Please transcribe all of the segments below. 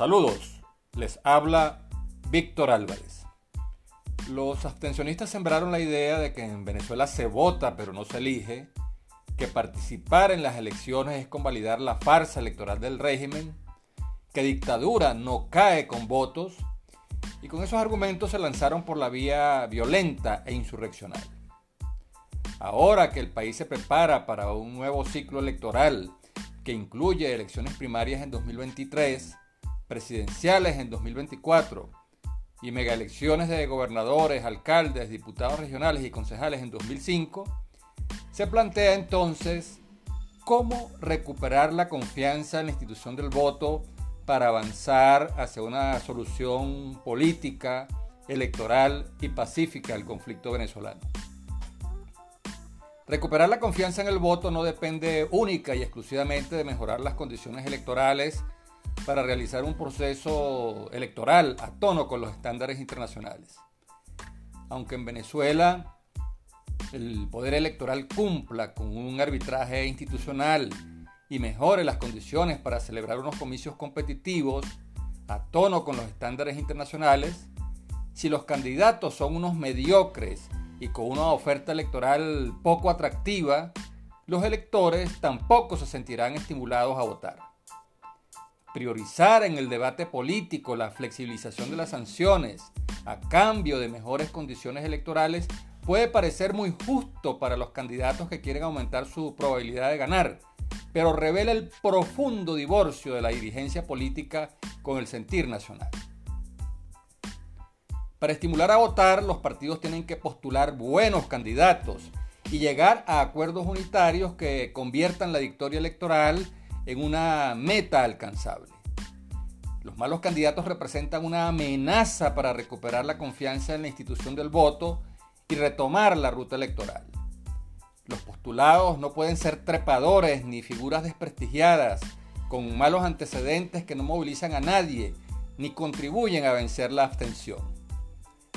Saludos, les habla Víctor Álvarez. Los abstencionistas sembraron la idea de que en Venezuela se vota pero no se elige, que participar en las elecciones es convalidar la farsa electoral del régimen, que dictadura no cae con votos, y con esos argumentos se lanzaron por la vía violenta e insurreccional. Ahora que el país se prepara para un nuevo ciclo electoral que incluye elecciones primarias en 2023, presidenciales en 2024 y megaelecciones de gobernadores, alcaldes, diputados regionales y concejales en 2005, se plantea entonces cómo recuperar la confianza en la institución del voto para avanzar hacia una solución política, electoral y pacífica al conflicto venezolano. Recuperar la confianza en el voto no depende única y exclusivamente de mejorar las condiciones electorales para realizar un proceso electoral a tono con los estándares internacionales. Aunque en Venezuela el poder electoral cumpla con un arbitraje institucional y mejore las condiciones para celebrar unos comicios competitivos a tono con los estándares internacionales, si los candidatos son unos mediocres y con una oferta electoral poco atractiva, los electores tampoco se sentirán estimulados a votar priorizar en el debate político la flexibilización de las sanciones a cambio de mejores condiciones electorales puede parecer muy justo para los candidatos que quieren aumentar su probabilidad de ganar, pero revela el profundo divorcio de la dirigencia política con el sentir nacional. Para estimular a votar, los partidos tienen que postular buenos candidatos y llegar a acuerdos unitarios que conviertan la victoria electoral en una meta alcanzable. Los malos candidatos representan una amenaza para recuperar la confianza en la institución del voto y retomar la ruta electoral. Los postulados no pueden ser trepadores ni figuras desprestigiadas con malos antecedentes que no movilizan a nadie ni contribuyen a vencer la abstención.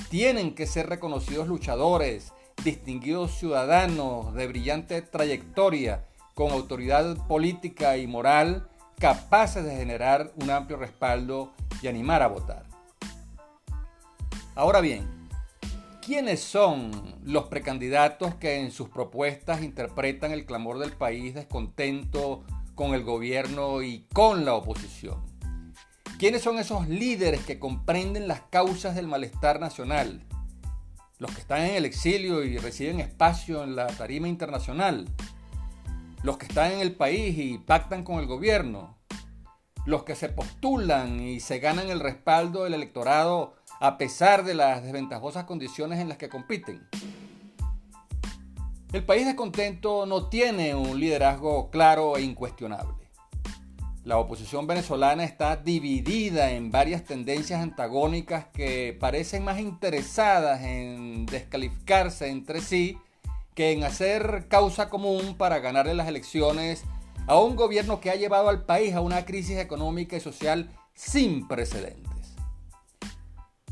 Tienen que ser reconocidos luchadores, distinguidos ciudadanos de brillante trayectoria con autoridad política y moral capaces de generar un amplio respaldo y animar a votar. Ahora bien, ¿quiénes son los precandidatos que en sus propuestas interpretan el clamor del país descontento con el gobierno y con la oposición? ¿Quiénes son esos líderes que comprenden las causas del malestar nacional? Los que están en el exilio y reciben espacio en la tarima internacional, los que están en el país y pactan con el gobierno, los que se postulan y se ganan el respaldo del electorado a pesar de las desventajosas condiciones en las que compiten. El país descontento no tiene un liderazgo claro e incuestionable. La oposición venezolana está dividida en varias tendencias antagónicas que parecen más interesadas en descalificarse entre sí que en hacer causa común para ganarle las elecciones a un gobierno que ha llevado al país a una crisis económica y social sin precedentes.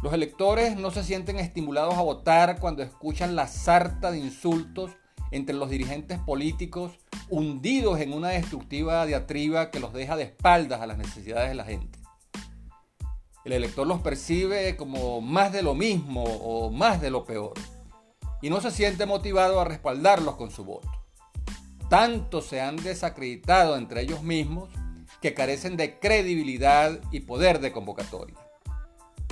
Los electores no se sienten estimulados a votar cuando escuchan la sarta de insultos entre los dirigentes políticos hundidos en una destructiva diatriba que los deja de espaldas a las necesidades de la gente. El elector los percibe como más de lo mismo o más de lo peor y no se siente motivado a respaldarlos con su voto. Tanto se han desacreditado entre ellos mismos que carecen de credibilidad y poder de convocatoria.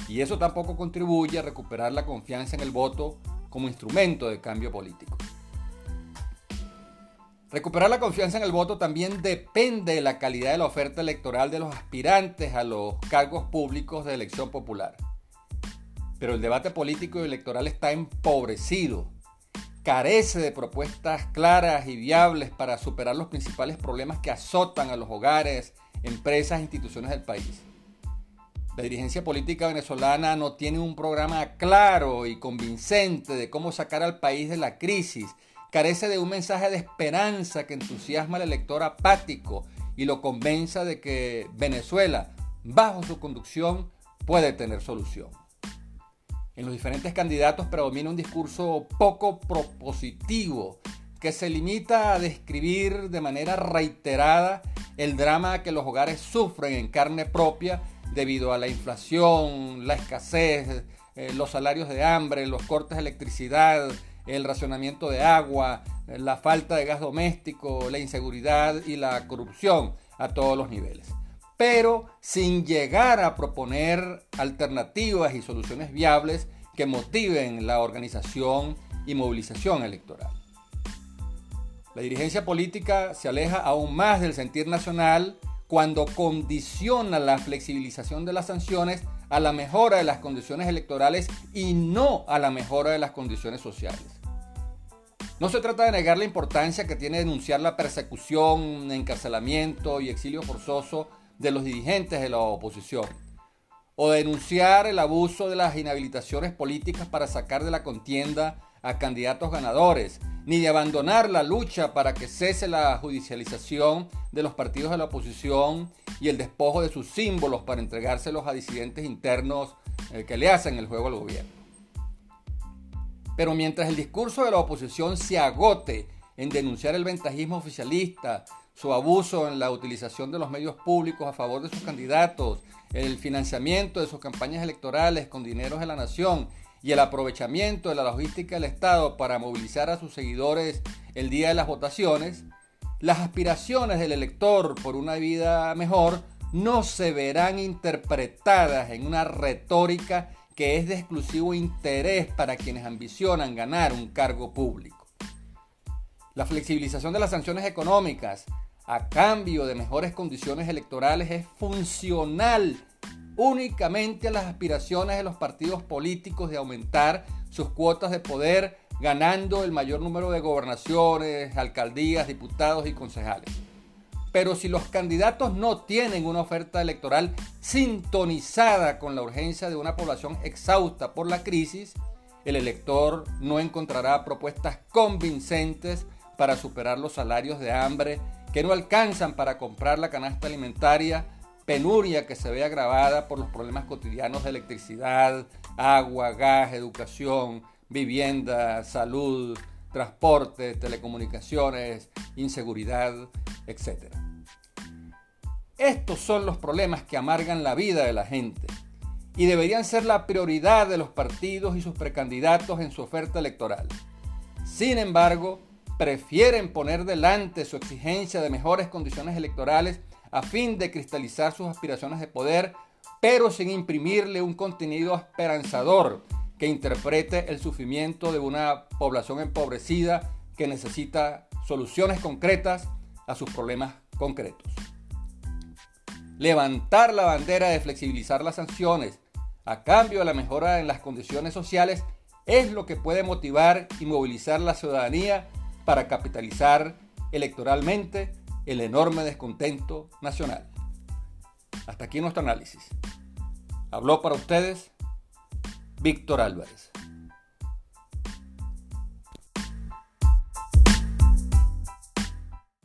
Y eso tampoco contribuye a recuperar la confianza en el voto como instrumento de cambio político. Recuperar la confianza en el voto también depende de la calidad de la oferta electoral de los aspirantes a los cargos públicos de elección popular pero el debate político y electoral está empobrecido, carece de propuestas claras y viables para superar los principales problemas que azotan a los hogares, empresas e instituciones del país. La dirigencia política venezolana no tiene un programa claro y convincente de cómo sacar al país de la crisis, carece de un mensaje de esperanza que entusiasma al elector apático y lo convenza de que Venezuela, bajo su conducción, puede tener solución en los diferentes candidatos predomina un discurso poco propositivo que se limita a describir de manera reiterada el drama que los hogares sufren en carne propia debido a la inflación, la escasez, eh, los salarios de hambre, los cortes de electricidad, el racionamiento de agua, la falta de gas doméstico, la inseguridad y la corrupción a todos los niveles. Pero sin llegar a proponer alternativas y soluciones viables que motiven la organización y movilización electoral. La dirigencia política se aleja aún más del sentir nacional cuando condiciona la flexibilización de las sanciones a la mejora de las condiciones electorales y no a la mejora de las condiciones sociales. No se trata de negar la importancia que tiene denunciar la persecución, encarcelamiento y exilio forzoso de los dirigentes de la oposición, o denunciar el abuso de las inhabilitaciones políticas para sacar de la contienda a candidatos ganadores, ni de abandonar la lucha para que cese la judicialización de los partidos de la oposición y el despojo de sus símbolos para entregárselos a disidentes internos eh, que le hacen el juego al gobierno. Pero mientras el discurso de la oposición se agote en denunciar el ventajismo oficialista, su abuso en la utilización de los medios públicos a favor de sus candidatos, el financiamiento de sus campañas electorales con dineros de la nación y el aprovechamiento de la logística del Estado para movilizar a sus seguidores el día de las votaciones, las aspiraciones del elector por una vida mejor no se verán interpretadas en una retórica que es de exclusivo interés para quienes ambicionan ganar un cargo público. La flexibilización de las sanciones económicas a cambio de mejores condiciones electorales es funcional únicamente a las aspiraciones de los partidos políticos de aumentar sus cuotas de poder, ganando el mayor número de gobernaciones, alcaldías, diputados y concejales. Pero si los candidatos no tienen una oferta electoral sintonizada con la urgencia de una población exhausta por la crisis, el elector no encontrará propuestas convincentes para superar los salarios de hambre que no alcanzan para comprar la canasta alimentaria penuria que se ve agravada por los problemas cotidianos de electricidad, agua, gas, educación, vivienda, salud, transporte, telecomunicaciones, inseguridad, etc. Estos son los problemas que amargan la vida de la gente y deberían ser la prioridad de los partidos y sus precandidatos en su oferta electoral. Sin embargo, prefieren poner delante su exigencia de mejores condiciones electorales a fin de cristalizar sus aspiraciones de poder, pero sin imprimirle un contenido esperanzador que interprete el sufrimiento de una población empobrecida que necesita soluciones concretas a sus problemas concretos. Levantar la bandera de flexibilizar las sanciones a cambio de la mejora en las condiciones sociales es lo que puede motivar y movilizar la ciudadanía para capitalizar electoralmente el enorme descontento nacional. Hasta aquí nuestro análisis. Habló para ustedes Víctor Álvarez.